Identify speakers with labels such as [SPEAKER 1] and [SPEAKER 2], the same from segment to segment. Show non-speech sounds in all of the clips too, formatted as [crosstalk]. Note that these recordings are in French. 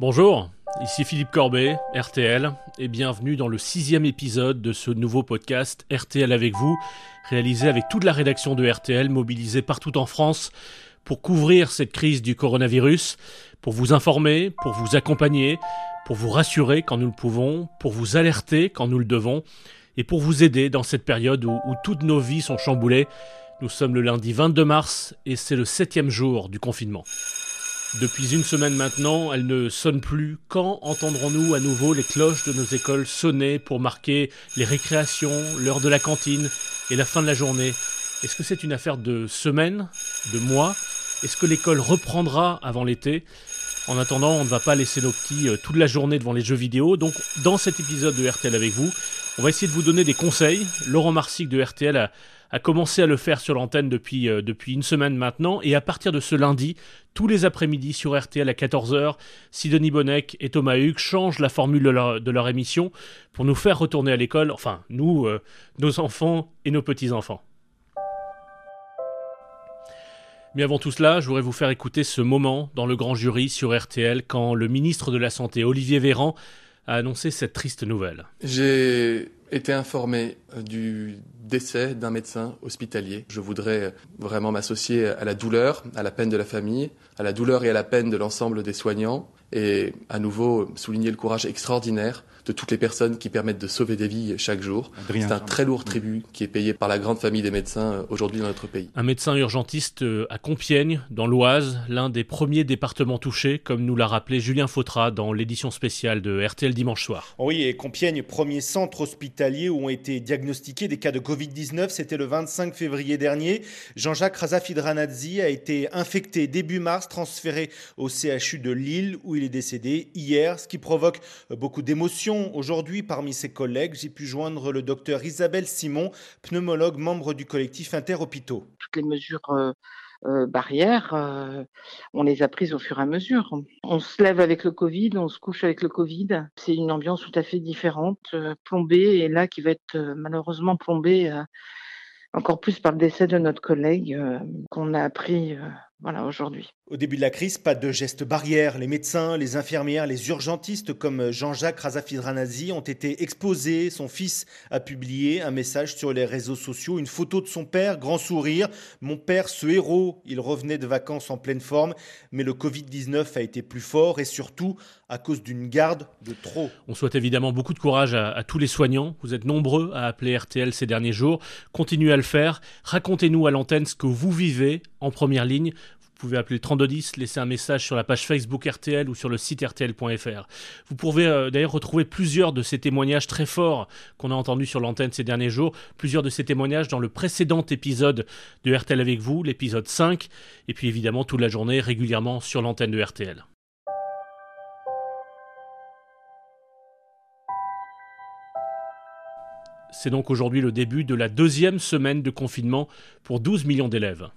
[SPEAKER 1] Bonjour, ici Philippe Corbet, RTL, et bienvenue dans le sixième épisode de ce nouveau podcast RTL avec vous, réalisé avec toute la rédaction de RTL, mobilisée partout en France pour couvrir cette crise du coronavirus, pour vous informer, pour vous accompagner, pour vous rassurer quand nous le pouvons, pour vous alerter quand nous le devons, et pour vous aider dans cette période où, où toutes nos vies sont chamboulées. Nous sommes le lundi 22 mars et c'est le septième jour du confinement. Depuis une semaine maintenant, elle ne sonne plus. Quand entendrons-nous à nouveau les cloches de nos écoles sonner pour marquer les récréations, l'heure de la cantine et la fin de la journée? Est-ce que c'est une affaire de semaines, de mois? Est-ce que l'école reprendra avant l'été? En attendant, on ne va pas laisser nos petits euh, toute la journée devant les jeux vidéo. Donc, dans cet épisode de RTL avec vous, on va essayer de vous donner des conseils. Laurent Marsic de RTL a, a commencé à le faire sur l'antenne depuis, euh, depuis une semaine maintenant. Et à partir de ce lundi, tous les après-midi sur RTL à 14h, Sidonie Bonnec et Thomas Hugues changent la formule de leur, de leur émission pour nous faire retourner à l'école. Enfin, nous, euh, nos enfants et nos petits-enfants. Mais avant tout cela, je voudrais vous faire écouter ce moment dans le grand jury sur RTL quand le ministre de la Santé, Olivier Véran, a annoncé cette triste nouvelle.
[SPEAKER 2] J'ai été informé du décès d'un médecin hospitalier. Je voudrais vraiment m'associer à la douleur, à la peine de la famille, à la douleur et à la peine de l'ensemble des soignants et à nouveau souligner le courage extraordinaire de toutes les personnes qui permettent de sauver des vies chaque jour. C'est un très lourd tribut qui est payé par la grande famille des médecins euh, aujourd'hui dans notre pays.
[SPEAKER 1] Un médecin urgentiste euh, à Compiègne, dans l'Oise, l'un des premiers départements touchés, comme nous l'a rappelé Julien Fautra dans l'édition spéciale de RTL dimanche soir.
[SPEAKER 3] Oui, et Compiègne, premier centre hospitalier où ont été diagnostiqués des cas de Covid-19, c'était le 25 février dernier. Jean-Jacques Razafidranadzi a été infecté début mars, transféré au CHU de Lille où il est décédé hier, ce qui provoque beaucoup d'émotions Aujourd'hui, parmi ses collègues, j'ai pu joindre le docteur Isabelle Simon, pneumologue, membre du collectif Interhôpitaux.
[SPEAKER 4] Toutes les mesures euh, euh, barrières, euh, on les a prises au fur et à mesure. On se lève avec le Covid, on se couche avec le Covid. C'est une ambiance tout à fait différente, plombée, et là qui va être malheureusement plombée encore plus par le décès de notre collègue qu'on a appris voilà, aujourd'hui.
[SPEAKER 3] Au début de la crise, pas de gestes barrières. Les médecins, les infirmières, les urgentistes comme Jean-Jacques Razafidranasi ont été exposés. Son fils a publié un message sur les réseaux sociaux, une photo de son père, grand sourire. Mon père, ce héros, il revenait de vacances en pleine forme, mais le Covid-19 a été plus fort et surtout à cause d'une garde de trop.
[SPEAKER 1] On souhaite évidemment beaucoup de courage à, à tous les soignants. Vous êtes nombreux à appeler RTL ces derniers jours. Continuez à le faire. Racontez-nous à l'antenne ce que vous vivez en première ligne. Vous pouvez appeler le 3210, laisser un message sur la page Facebook RTL ou sur le site rtl.fr. Vous pouvez euh, d'ailleurs retrouver plusieurs de ces témoignages très forts qu'on a entendus sur l'antenne ces derniers jours, plusieurs de ces témoignages dans le précédent épisode de RTL avec vous, l'épisode 5, et puis évidemment toute la journée régulièrement sur l'antenne de RTL. C'est donc aujourd'hui le début de la deuxième semaine de confinement pour 12 millions d'élèves.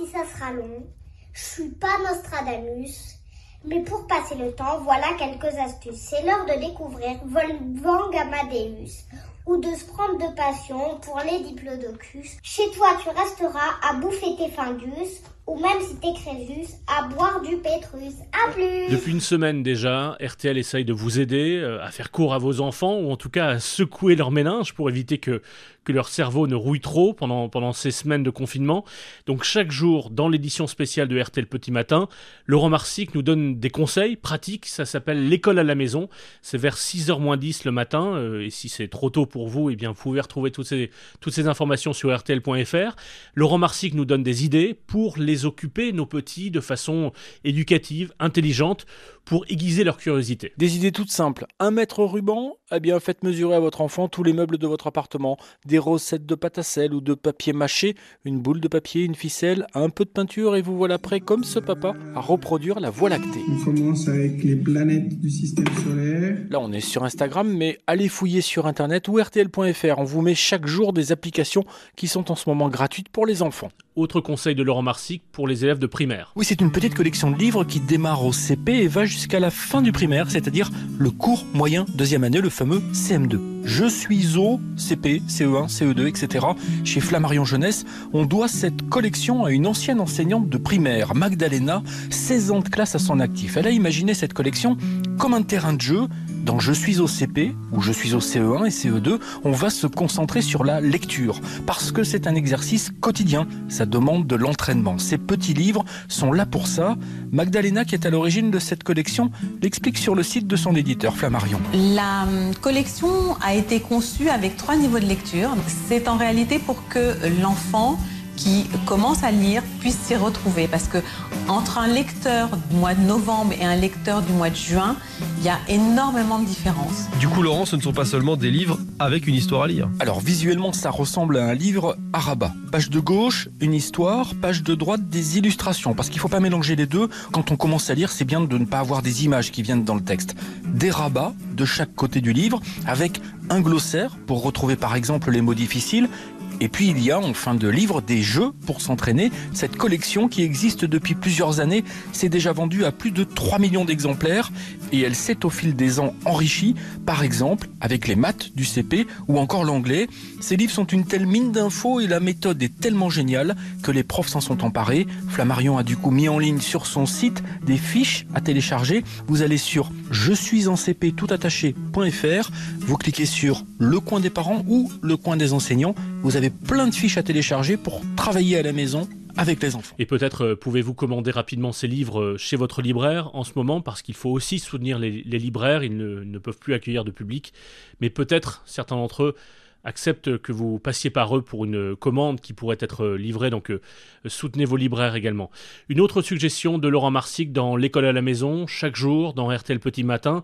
[SPEAKER 5] Si ça sera long, je suis pas Nostradamus, mais pour passer le temps, voilà quelques astuces. C'est l'heure de découvrir Wolfgang Amadeus ou de se prendre de passion pour les diplodocus. Chez toi, tu resteras à bouffer tes findus ou même si t'es Crésus, à boire du Pétrus. À plus
[SPEAKER 1] Depuis une semaine déjà, RTL essaye de vous aider euh, à faire court à vos enfants, ou en tout cas à secouer leurs méninges pour éviter que, que leur cerveau ne rouille trop pendant, pendant ces semaines de confinement. Donc chaque jour, dans l'édition spéciale de RTL Petit Matin, Laurent Marsic nous donne des conseils pratiques, ça s'appelle l'école à la maison, c'est vers 6h moins 10 le matin, euh, et si c'est trop tôt pour vous, eh bien vous pouvez retrouver toutes ces, toutes ces informations sur rtl.fr. Laurent Marsic nous donne des idées pour les occuper, nos petits, de façon éducative, intelligente, pour aiguiser leur curiosité.
[SPEAKER 6] Des idées toutes simples. Un mètre ruban Eh bien, faites mesurer à votre enfant tous les meubles de votre appartement. Des recettes de pâte à sel ou de papier mâché, une boule de papier, une ficelle, un peu de peinture et vous voilà prêt, comme ce papa, à reproduire la Voie lactée.
[SPEAKER 7] On commence avec les planètes du système solaire.
[SPEAKER 6] Là, on est sur Instagram, mais allez fouiller sur Internet ou RTL.fr. On vous met chaque jour des applications qui sont en ce moment gratuites pour les enfants.
[SPEAKER 1] autre conseil de Laurent Marsic pour les élèves de primaire.
[SPEAKER 6] Oui, c'est une petite collection de livres qui démarre au CP et va jusqu'à la fin du primaire, c'est-à-dire le cours moyen deuxième année, le fameux CM2. Je suis au CP, CE1, CE2, etc. Chez Flammarion Jeunesse, on doit cette collection à une ancienne enseignante de primaire, Magdalena, 16 ans de classe à son actif. Elle a imaginé cette collection comme un terrain de jeu dans Je suis au CP ou Je suis au CE1 et CE2, on va se concentrer sur la lecture parce que c'est un exercice quotidien. Ça demande de l'entraînement. Ces petits livres sont là pour ça. Magdalena, qui est à l'origine de cette collection, l'explique sur le site de son éditeur Flammarion.
[SPEAKER 8] La hum, collection a été conçue avec trois niveaux de lecture. C'est en réalité pour que l'enfant qui commence à lire puisse s'y retrouver. Parce que entre un lecteur du mois de novembre et un lecteur du mois de juin, il y a énormément de différences.
[SPEAKER 9] Du coup, Laurent, ce ne sont pas seulement des livres avec une histoire à lire.
[SPEAKER 6] Alors visuellement, ça ressemble à un livre à rabat. Page de gauche, une histoire, page de droite, des illustrations. Parce qu'il ne faut pas mélanger les deux. Quand on commence à lire, c'est bien de ne pas avoir des images qui viennent dans le texte. Des rabats de chaque côté du livre, avec un glossaire pour retrouver par exemple les mots difficiles et puis il y a en fin de livre des jeux pour s'entraîner. Cette collection qui existe depuis plusieurs années s'est déjà vendue à plus de 3 millions d'exemplaires et elle s'est au fil des ans enrichie, par exemple avec les maths du CP ou encore l'anglais. Ces livres sont une telle mine d'infos et la méthode est tellement géniale que les profs s'en sont emparés. Flammarion a du coup mis en ligne sur son site des fiches à télécharger. Vous allez sur je suis en CP tout attaché.fr, vous cliquez sur le coin des parents ou le coin des enseignants. Vous avez plein de fiches à télécharger pour travailler à la maison avec les enfants.
[SPEAKER 1] Et peut-être euh, pouvez-vous commander rapidement ces livres euh, chez votre libraire en ce moment, parce qu'il faut aussi soutenir les, libraires, ils ne, peuvent plus accueillir de public, mais peut-être certains d'entre eux acceptent que vous passiez par eux pour une commande qui pourrait être livrée, donc euh, soutenez vos libraires également. Une autre suggestion de Laurent Marsic dans L'école à la maison, chaque jour dans RTL Petit Matin,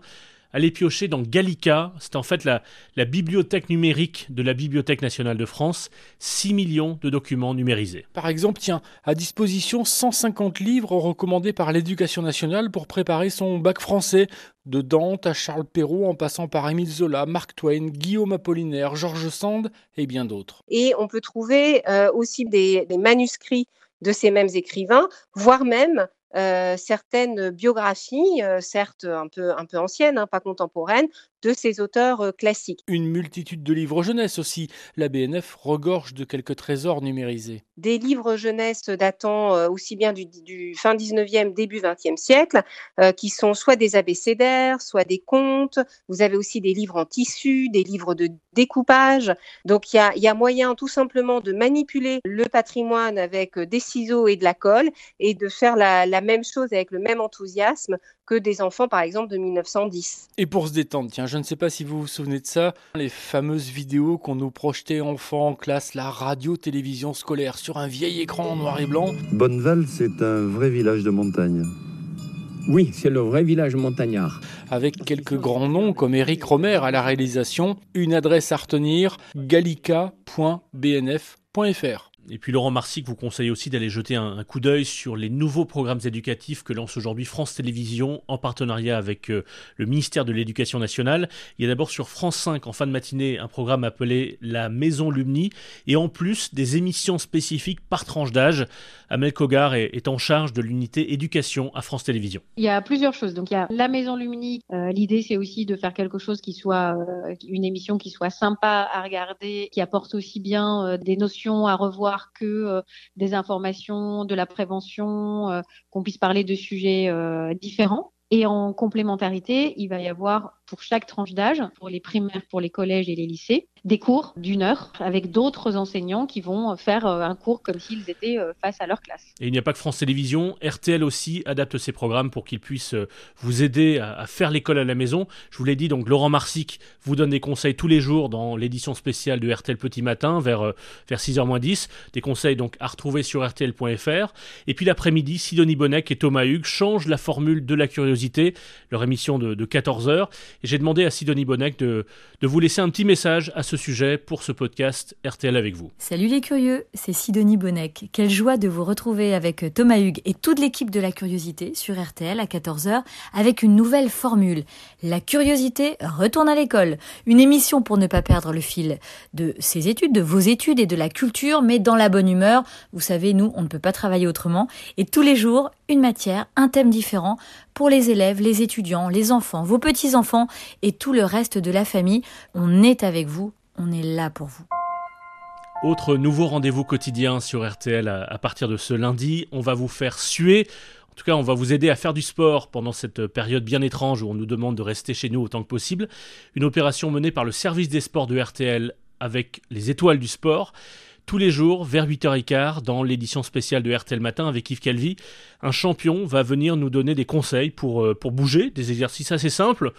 [SPEAKER 1] allez piocher dans Gallica. C'est en fait la, la, bibliothèque numérique de la Bibliothèque nationale de France. 6 millions de documents numérisés.
[SPEAKER 6] Par exemple, tiens, à disposition 150 livres recommandés par l'éducation nationale pour préparer son bac français. De Dante à Charles Perrault en passant par Émile Zola, Mark Twain, Guillaume Apollinaire, Georges Sand et bien d'autres.
[SPEAKER 10] Et on peut trouver euh, aussi des, des manuscrits de ces mêmes écrivains, voire même euh, certaines biographies, certes un peu, un peu anciennes, hein, pas contemporaines, de ces auteurs euh, classiques.
[SPEAKER 6] Une multitude de livres jeunesse aussi. La BNF regorge de quelques trésors numérisés.
[SPEAKER 10] Des livres jeunesse datant euh, aussi bien du, fin 19e, début 20e siècle, euh, qui sont soit des abécédaires, soit des contes. Vous avez aussi des livres en tissu, des livres de découpage. Donc il y a, moyen tout simplement de manipuler le patrimoine avec des ciseaux et de la colle et de faire la, la même chose avec le même enthousiasme que des enfants, par exemple, de 1910.
[SPEAKER 6] Et pour se détendre, tiens, je ne sais pas si vous vous souvenez de ça, les fameuses vidéos qu'on nous projetait enfants en classe, la radio-télévision scolaire sur un vieil écran noir et blanc.
[SPEAKER 11] Bonneval, c'est un vrai village de montagne.
[SPEAKER 12] Oui, c'est le vrai village montagnard.
[SPEAKER 6] Avec quelques grands noms comme Eric Romer à la réalisation, une adresse à retenir gallica.bnf.fr.
[SPEAKER 1] Et puis Laurent Marsic vous conseille aussi d'aller jeter un, coup d'œil sur les nouveaux programmes éducatifs que lance aujourd'hui France Télévisions en partenariat avec euh, le ministère de l'Éducation nationale. Il y a d'abord sur France 5 en fin de matinée un programme appelé La Maison Lumni et en plus des émissions spécifiques par tranche d'âge. Amel Kogar est, en charge de l'unité éducation à France Télévisions.
[SPEAKER 13] Il y a plusieurs choses. Donc il y a La Maison Lumni. Euh, l'idée c'est aussi de faire quelque chose qui soit euh, une émission qui soit sympa à regarder, qui apporte aussi bien des notions à revoir que euh, des informations, de la prévention, euh, qu'on puisse parler de sujets euh, différents. Et en complémentarité, il va y avoir pour chaque tranche d'âge, pour les primaires, pour les collèges et les lycées, des cours d'une heure avec d'autres enseignants qui vont faire euh, un cours comme s'ils étaient euh, face à leur classe.
[SPEAKER 1] Et il n'y a pas que France Télévisions, RTL aussi adapte ses programmes pour qu'ils puissent euh, vous aider à, faire l'école à la maison. Je vous l'ai dit, donc Laurent Marsic vous donne des conseils tous les jours dans l'édition spéciale de RTL Petit Matin vers, vers 6h 10. Des conseils donc à retrouver sur RTL.fr. Et puis l'après-midi, Sidonie Bonnec et Thomas Hugues changent la formule de la curiosité, leur émission de, de 14h. J'ai demandé à Sidonie Bonnec de, vous laisser un petit message à ce ce sujet pour ce podcast RTL avec vous.
[SPEAKER 14] Salut les curieux, c'est Sidonie Bonnec. Quelle joie de vous retrouver avec Thomas Hugues et toute l'équipe de la curiosité sur RTL à 14h avec une nouvelle formule. La curiosité retourne à l'école. Une émission pour ne pas perdre le fil de ses études, de vos études et de la culture, mais dans la bonne humeur. Vous savez, nous, on ne peut pas travailler autrement. Et tous les jours, une matière, un thème différent pour les élèves, les étudiants, les enfants, vos petits-enfants et tout le reste de la famille. On est avec vous, on est là pour vous.
[SPEAKER 1] Autre nouveau rendez-vous quotidien sur RTL à, partir de ce lundi, on va vous faire suer. En tout cas, on va vous aider à faire du sport pendant cette période bien étrange où on nous demande de rester chez nous autant que possible. Une opération menée par le service des sports de RTL avec les étoiles du sport tous les jours vers 8h15 dans l'édition spéciale de RTL Matin avec Yves Calvi. Un champion va venir nous donner des conseils pour, euh, pour bouger, des exercices assez simples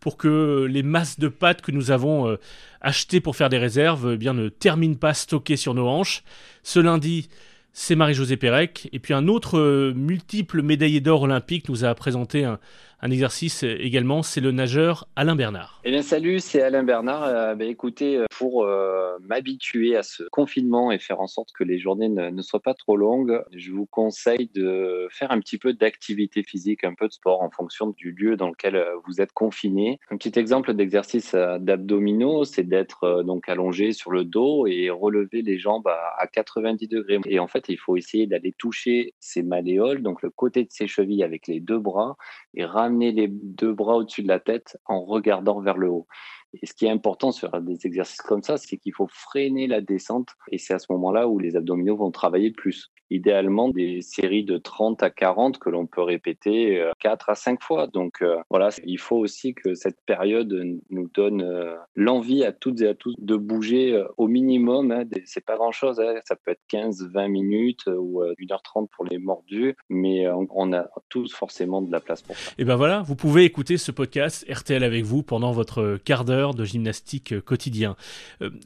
[SPEAKER 1] pour que les masses de pâtes que nous avons euh, achetées pour faire des réserves eh ne terminent pas stockées sur nos hanches. Ce lundi, c'est Marie-Josée Pérec. Et puis un autre euh, multiple médaillé d'or olympique nous a présenté un, un exercice également, c'est le nageur Alain Bernard.
[SPEAKER 15] Eh bien salut, c'est Alain Bernard. Euh, bah, écoutez, euh, pour euh, m'habituer à ce confinement et faire en sorte que les journées ne, soient pas trop longues, je vous conseille de faire un petit peu d'activité physique, un peu de sport en fonction du lieu dans lequel vous êtes confiné. Un petit exemple d'exercice d'abdominaux, c'est d'être donc allongé sur le dos et relever les jambes à, 90 degrés. Et en fait, il faut essayer d'aller toucher ses malléoles, donc le côté de ses chevilles avec les deux bras et ramener les deux bras au-dessus de la tête en regardant vers le haut. Et ce qui est important sur des exercices comme ça, c'est qu'il faut freiner la descente et c'est à ce moment-là où les abdominaux vont travailler plus idéalement des séries de 30 à 40 que l'on peut répéter 4 euh, à 5 fois. Donc euh, voilà, il faut aussi que cette période nous donne euh, l'envie à toutes et à tous de bouger au minimum. Hein. C'est pas grand-chose, hein. ça peut être 15, 20 minutes ou 1h30 pour les mordus, mais on a tous forcément de la place pour ça.
[SPEAKER 1] Et ben voilà, vous pouvez écouter ce podcast RTL avec vous pendant votre quart d'heure de gymnastique quotidien.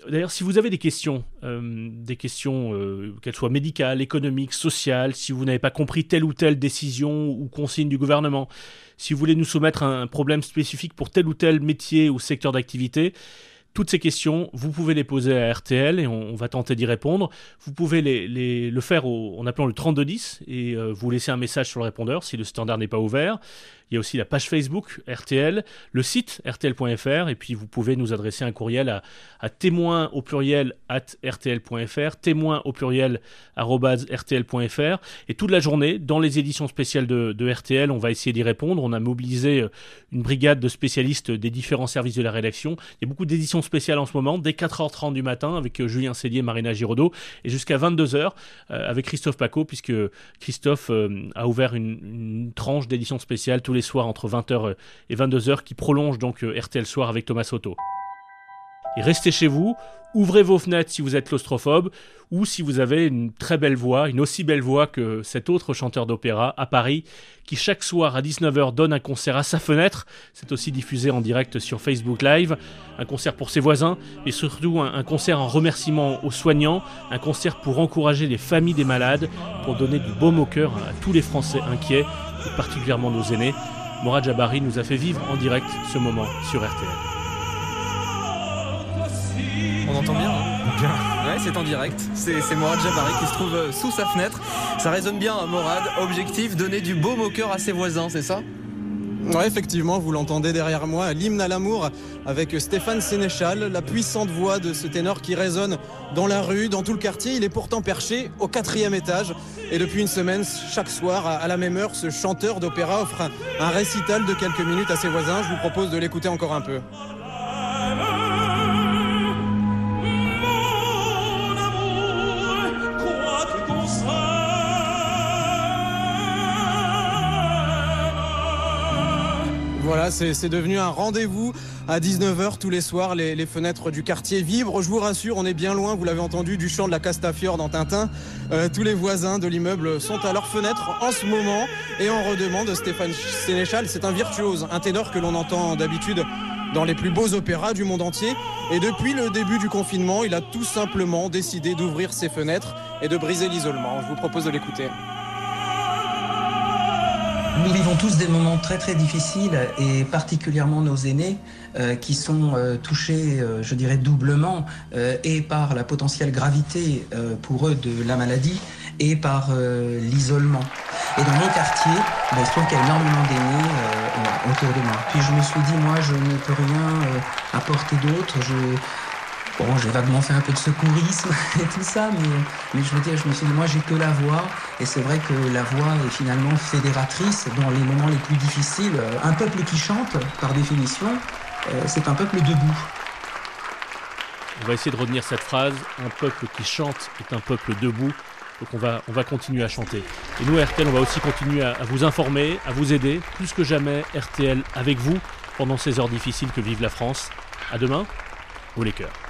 [SPEAKER 1] D'ailleurs, si vous avez des questions, des questions qu'elles soient médicales, économiques, économique, social, si vous n'avez pas compris telle ou telle décision ou consigne du gouvernement, si vous voulez nous soumettre un problème spécifique pour tel ou tel métier ou secteur d'activité, toutes ces questions, vous pouvez les poser à RTL et on, va tenter d'y répondre. Vous pouvez les, le faire en appelant le 3210 et euh, vous laisser un message sur le répondeur si le standard n'est pas ouvert. Il y a aussi la page Facebook RTL, le site rtl.fr et puis vous pouvez nous adresser un courriel à, à témoin au pluriel at rtl.fr, témoin au pluriel rtl.fr et toute la journée dans les éditions spéciales de, RTL, on va essayer d'y répondre. On a mobilisé euh, une brigade de spécialistes des différents services de la rédaction. Il y a beaucoup d'éditions spéciales en ce moment, dès 4h30 du matin avec euh, Julien Sédier, Marina Giraudot et jusqu'à 22h euh, avec Christophe Paco puisque Christophe a ouvert une, une tranche d'édition spéciale tous les soirs entre 20h et 22h qui prolonge donc euh, RTL Soir avec Thomas Soto. Et restez chez vous, ouvrez vos fenêtres si vous êtes claustrophobe ou si vous avez une très belle voix, une aussi belle voix que cet autre chanteur d'opéra à Paris qui chaque soir à 19h donne un concert à sa fenêtre. C'est aussi diffusé en direct sur Facebook Live. Un concert pour ses voisins, mais surtout un, concert en remerciement aux soignants, un concert pour encourager les familles des malades, pour donner du baume au cœur à tous les Français inquiets, et particulièrement nos aînés. Morad Jabari nous a fait vivre en direct ce moment sur RTL.
[SPEAKER 16] On entend bien hein Bien. Ouais, c'est en direct. C'est Morad Jabari qui se trouve euh, sous sa fenêtre. Ça résonne bien, hein, Morad. Objectif, donner du baume au cœur à ses voisins, c'est ça?
[SPEAKER 17] Effectivement, vous l'entendez derrière moi, l'hymne à l'amour avec Stéphane Sénéchal, la puissante voix de ce ténor qui résonne dans la rue, dans tout le quartier. Il est pourtant perché au quatrième étage. Et depuis une semaine, chaque soir, à la même heure, ce chanteur d'opéra offre un récital de quelques minutes à ses voisins. Je vous propose de l'écouter encore un peu. Voilà, c'est devenu un rendez-vous à 19h tous les soirs. Les, fenêtres du quartier vibrent. Je vous rassure, on est bien loin, vous l'avez entendu, du chant de la Castafiore dans Tintin. Euh, tous les voisins de l'immeuble sont à leurs fenêtres en ce moment et on redemande Stéphane Sénéchal. C'est un virtuose, un ténor que l'on entend d'habitude dans les plus beaux opéras du monde entier. Et depuis le début du confinement, il a tout simplement décidé d'ouvrir ses fenêtres et de briser l'isolement. Je vous propose de l'écouter.
[SPEAKER 18] Nous vivons tous des moments très très difficiles et particulièrement nos aînés euh, qui sont euh, touchés, euh, je dirais, doublement et par la potentielle gravité pour eux de la maladie et par l'isolement. Et dans mon quartier, ben, il se trouve qu'il y a énormément d'aînés autour de moi. Puis je me suis dit, moi, je ne peux rien apporter d'autre. Bon, j'ai vaguement fait un peu de secourisme [laughs] et tout ça, mais, je veux dire, je me suis dit, moi, j'ai que la voix. Et c'est vrai que la voix est finalement fédératrice dans les moments les plus difficiles. Un peuple qui chante, par définition, euh, c'est un peuple debout.
[SPEAKER 1] On va essayer de retenir cette phrase. Un peuple qui chante est un peuple debout. Donc on va, on va continuer à chanter. Et nous, RTL, on va aussi continuer à, à vous informer, à vous aider. Plus que jamais, RTL avec vous pendant ces heures difficiles que vive la France. À demain, ou les cœurs.